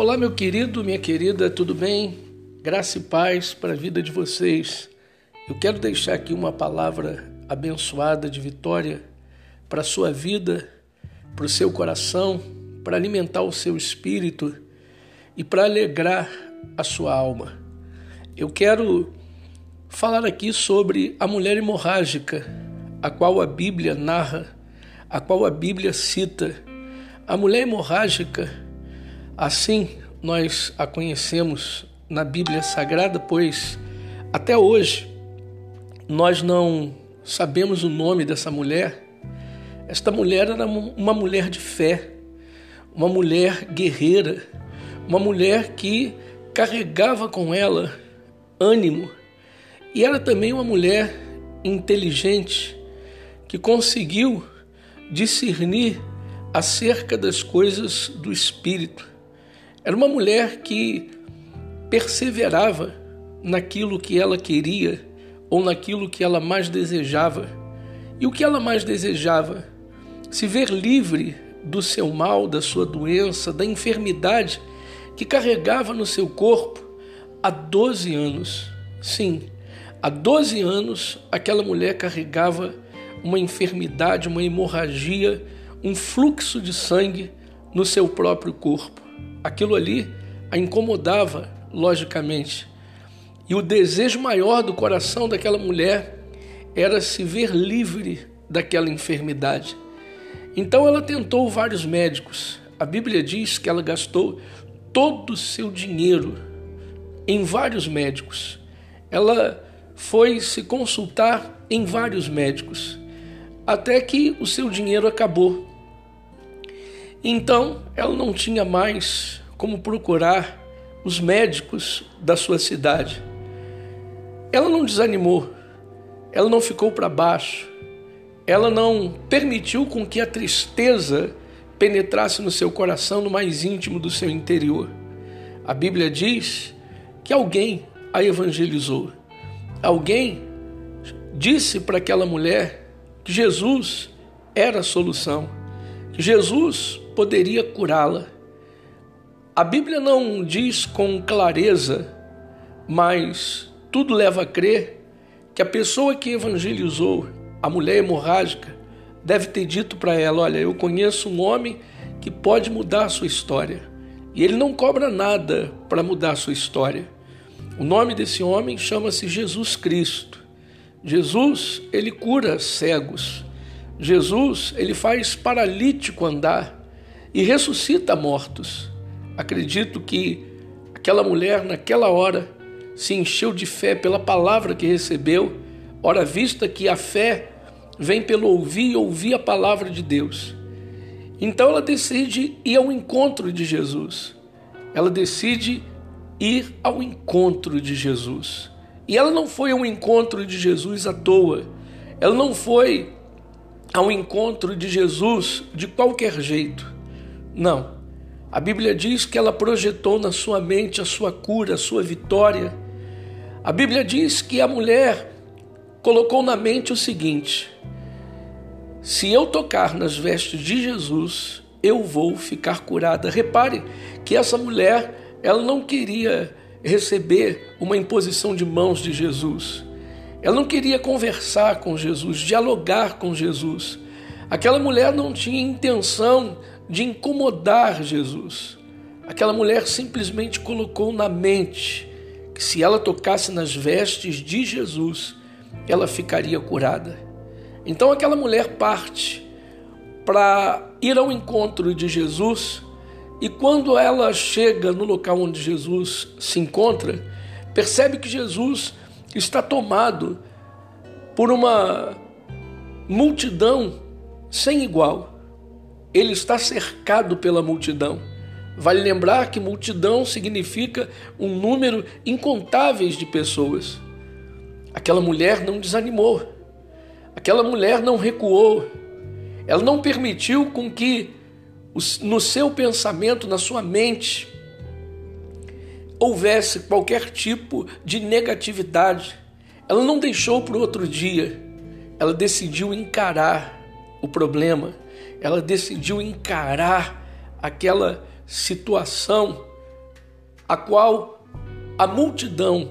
Olá, meu querido, minha querida, tudo bem? Graça e paz para a vida de vocês. Eu quero deixar aqui uma palavra abençoada de vitória para a sua vida, para o seu coração, para alimentar o seu espírito e para alegrar a sua alma. Eu quero falar aqui sobre a mulher hemorrágica, a qual a Bíblia narra, a qual a Bíblia cita. A mulher hemorrágica Assim, nós a conhecemos na Bíblia Sagrada, pois até hoje nós não sabemos o nome dessa mulher. Esta mulher era uma mulher de fé, uma mulher guerreira, uma mulher que carregava com ela ânimo e era também uma mulher inteligente que conseguiu discernir acerca das coisas do espírito. Era uma mulher que perseverava naquilo que ela queria ou naquilo que ela mais desejava. E o que ela mais desejava? Se ver livre do seu mal, da sua doença, da enfermidade que carregava no seu corpo há 12 anos. Sim, há 12 anos aquela mulher carregava uma enfermidade, uma hemorragia, um fluxo de sangue no seu próprio corpo. Aquilo ali a incomodava, logicamente. E o desejo maior do coração daquela mulher era se ver livre daquela enfermidade. Então ela tentou vários médicos. A Bíblia diz que ela gastou todo o seu dinheiro em vários médicos. Ela foi se consultar em vários médicos, até que o seu dinheiro acabou. Então, ela não tinha mais como procurar os médicos da sua cidade. Ela não desanimou, ela não ficou para baixo, ela não permitiu com que a tristeza penetrasse no seu coração, no mais íntimo do seu interior. A Bíblia diz que alguém a evangelizou. Alguém disse para aquela mulher que Jesus era a solução, que Jesus poderia curá-la. A Bíblia não diz com clareza, mas tudo leva a crer que a pessoa que evangelizou a mulher hemorrágica deve ter dito para ela: Olha, eu conheço um homem que pode mudar a sua história. E ele não cobra nada para mudar a sua história. O nome desse homem chama-se Jesus Cristo. Jesus, ele cura cegos. Jesus, ele faz paralítico andar e ressuscita mortos. Acredito que aquela mulher, naquela hora, se encheu de fé pela palavra que recebeu, ora vista que a fé vem pelo ouvir e ouvir a palavra de Deus. Então ela decide ir ao encontro de Jesus. Ela decide ir ao encontro de Jesus. E ela não foi ao encontro de Jesus à toa. Ela não foi ao encontro de Jesus de qualquer jeito. Não. A Bíblia diz que ela projetou na sua mente a sua cura, a sua vitória. A Bíblia diz que a mulher colocou na mente o seguinte: se eu tocar nas vestes de Jesus, eu vou ficar curada. Repare que essa mulher, ela não queria receber uma imposição de mãos de Jesus. Ela não queria conversar com Jesus, dialogar com Jesus. Aquela mulher não tinha intenção de incomodar Jesus. Aquela mulher simplesmente colocou na mente que se ela tocasse nas vestes de Jesus, ela ficaria curada. Então aquela mulher parte para ir ao encontro de Jesus e quando ela chega no local onde Jesus se encontra, percebe que Jesus está tomado por uma multidão sem igual ele está cercado pela multidão. Vale lembrar que multidão significa um número incontáveis de pessoas. Aquela mulher não desanimou. Aquela mulher não recuou. Ela não permitiu com que no seu pensamento, na sua mente, houvesse qualquer tipo de negatividade. Ela não deixou para o outro dia. Ela decidiu encarar o problema ela decidiu encarar aquela situação a qual a multidão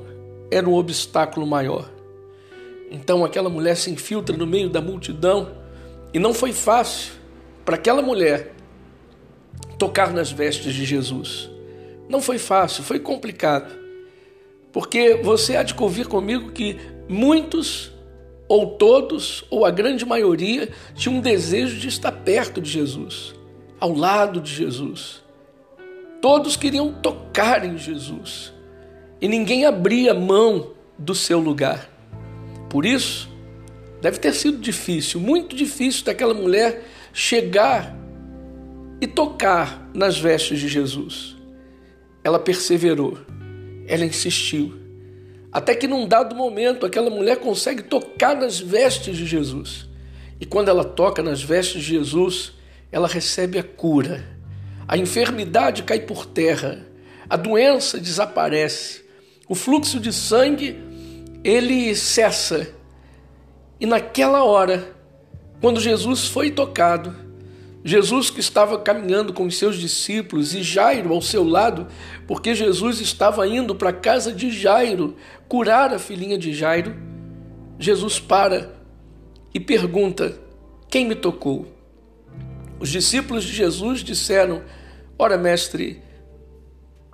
era um obstáculo maior. Então aquela mulher se infiltra no meio da multidão e não foi fácil para aquela mulher tocar nas vestes de Jesus. Não foi fácil, foi complicado. Porque você há de convir comigo que muitos, ou todos, ou a grande maioria, tinham um desejo de estar perto de Jesus, ao lado de Jesus. Todos queriam tocar em Jesus e ninguém abria mão do seu lugar. Por isso, deve ter sido difícil, muito difícil daquela mulher chegar e tocar nas vestes de Jesus. Ela perseverou, ela insistiu, até que num dado momento aquela mulher consegue tocar nas vestes de Jesus. E quando ela toca nas vestes de Jesus, ela recebe a cura a enfermidade cai por terra, a doença desaparece, o fluxo de sangue ele cessa. E naquela hora, quando Jesus foi tocado, Jesus que estava caminhando com os seus discípulos e Jairo ao seu lado, porque Jesus estava indo para a casa de Jairo curar a filhinha de Jairo, Jesus para e pergunta: Quem me tocou? Os discípulos de Jesus disseram: Ora, mestre,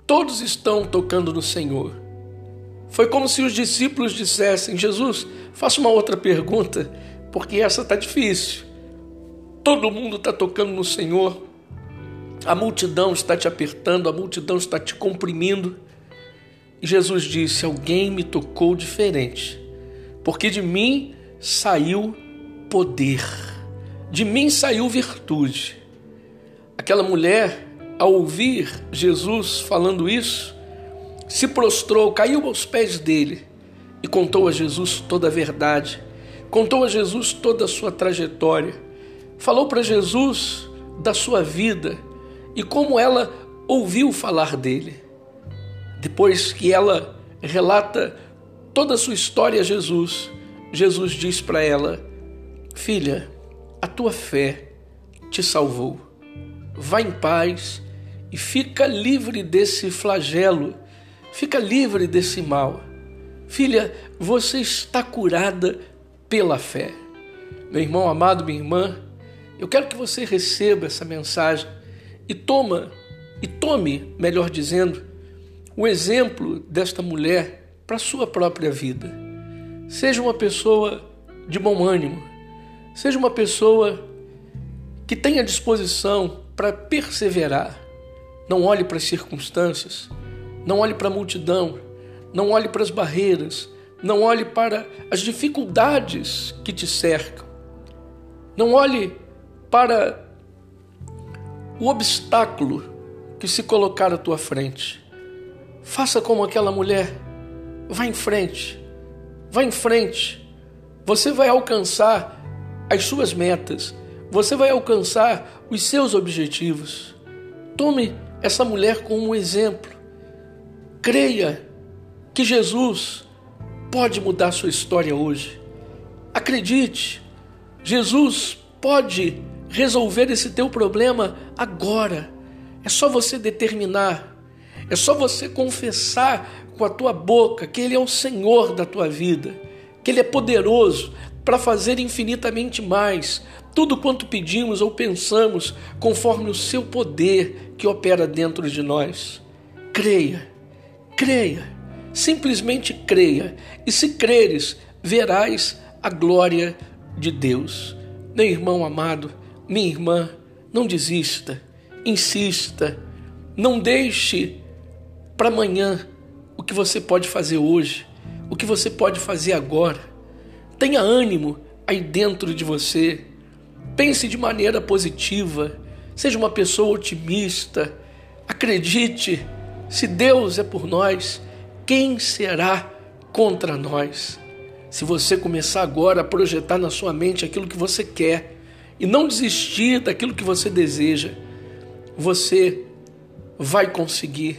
todos estão tocando no Senhor. Foi como se os discípulos dissessem: Jesus, faça uma outra pergunta, porque essa está difícil. Todo mundo está tocando no Senhor, a multidão está te apertando, a multidão está te comprimindo. E Jesus disse: Alguém me tocou diferente, porque de mim saiu poder, de mim saiu virtude. Aquela mulher ao ouvir Jesus falando isso, se prostrou, caiu aos pés dele e contou a Jesus toda a verdade, contou a Jesus toda a sua trajetória, falou para Jesus da sua vida e como ela ouviu falar dele. Depois que ela relata toda a sua história a Jesus, Jesus diz para ela: Filha, a tua fé te salvou. Vá em paz e fica livre desse flagelo, fica livre desse mal. Filha, você está curada pela fé. Meu irmão amado, minha irmã, eu quero que você receba essa mensagem e toma e tome, melhor dizendo, o exemplo desta mulher para sua própria vida. Seja uma pessoa de bom ânimo, seja uma pessoa que tenha disposição para perseverar, não olhe para as circunstâncias, não olhe para a multidão, não olhe para as barreiras, não olhe para as dificuldades que te cercam. Não olhe para o obstáculo que se colocar à tua frente. Faça como aquela mulher. Vá em frente. Vá em frente. Você vai alcançar as suas metas. Você vai alcançar os seus objetivos. Tome essa mulher como um exemplo. Creia que Jesus pode mudar sua história hoje. Acredite, Jesus pode resolver esse teu problema agora. É só você determinar, é só você confessar com a tua boca que Ele é o Senhor da tua vida, que Ele é poderoso para fazer infinitamente mais, tudo quanto pedimos ou pensamos, conforme o seu poder que opera dentro de nós. Creia, creia, simplesmente creia, e se creres, verás a glória de Deus. Meu irmão amado, minha irmã, não desista, insista, não deixe para amanhã o que você pode fazer hoje, o que você pode fazer agora Tenha ânimo aí dentro de você. Pense de maneira positiva. Seja uma pessoa otimista. Acredite, se Deus é por nós, quem será contra nós? Se você começar agora a projetar na sua mente aquilo que você quer e não desistir daquilo que você deseja, você vai conseguir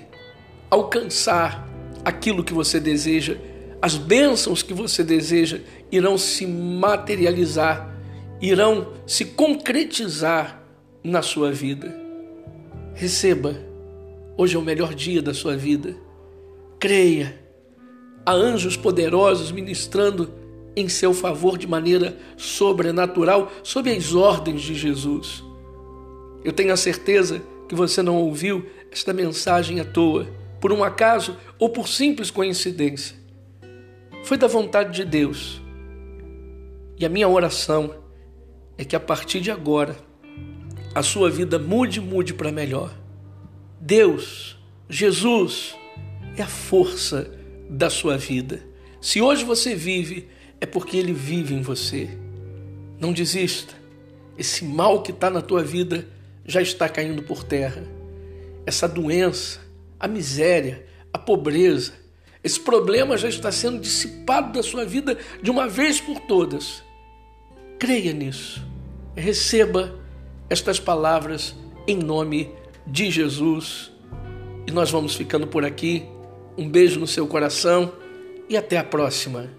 alcançar aquilo que você deseja, as bênçãos que você deseja irão se materializar, irão se concretizar na sua vida. Receba Hoje é o melhor dia da sua vida. Creia. Há anjos poderosos ministrando em seu favor de maneira sobrenatural, sob as ordens de Jesus. Eu tenho a certeza que você não ouviu esta mensagem à toa, por um acaso ou por simples coincidência. Foi da vontade de Deus. E a minha oração é que a partir de agora a sua vida mude, mude para melhor. Deus, Jesus, é a força da sua vida. Se hoje você vive, é porque Ele vive em você. Não desista. Esse mal que está na tua vida já está caindo por terra. Essa doença, a miséria, a pobreza, esse problema já está sendo dissipado da sua vida de uma vez por todas. Creia nisso. Receba estas palavras em nome de Jesus. E nós vamos ficando por aqui. Um beijo no seu coração e até a próxima.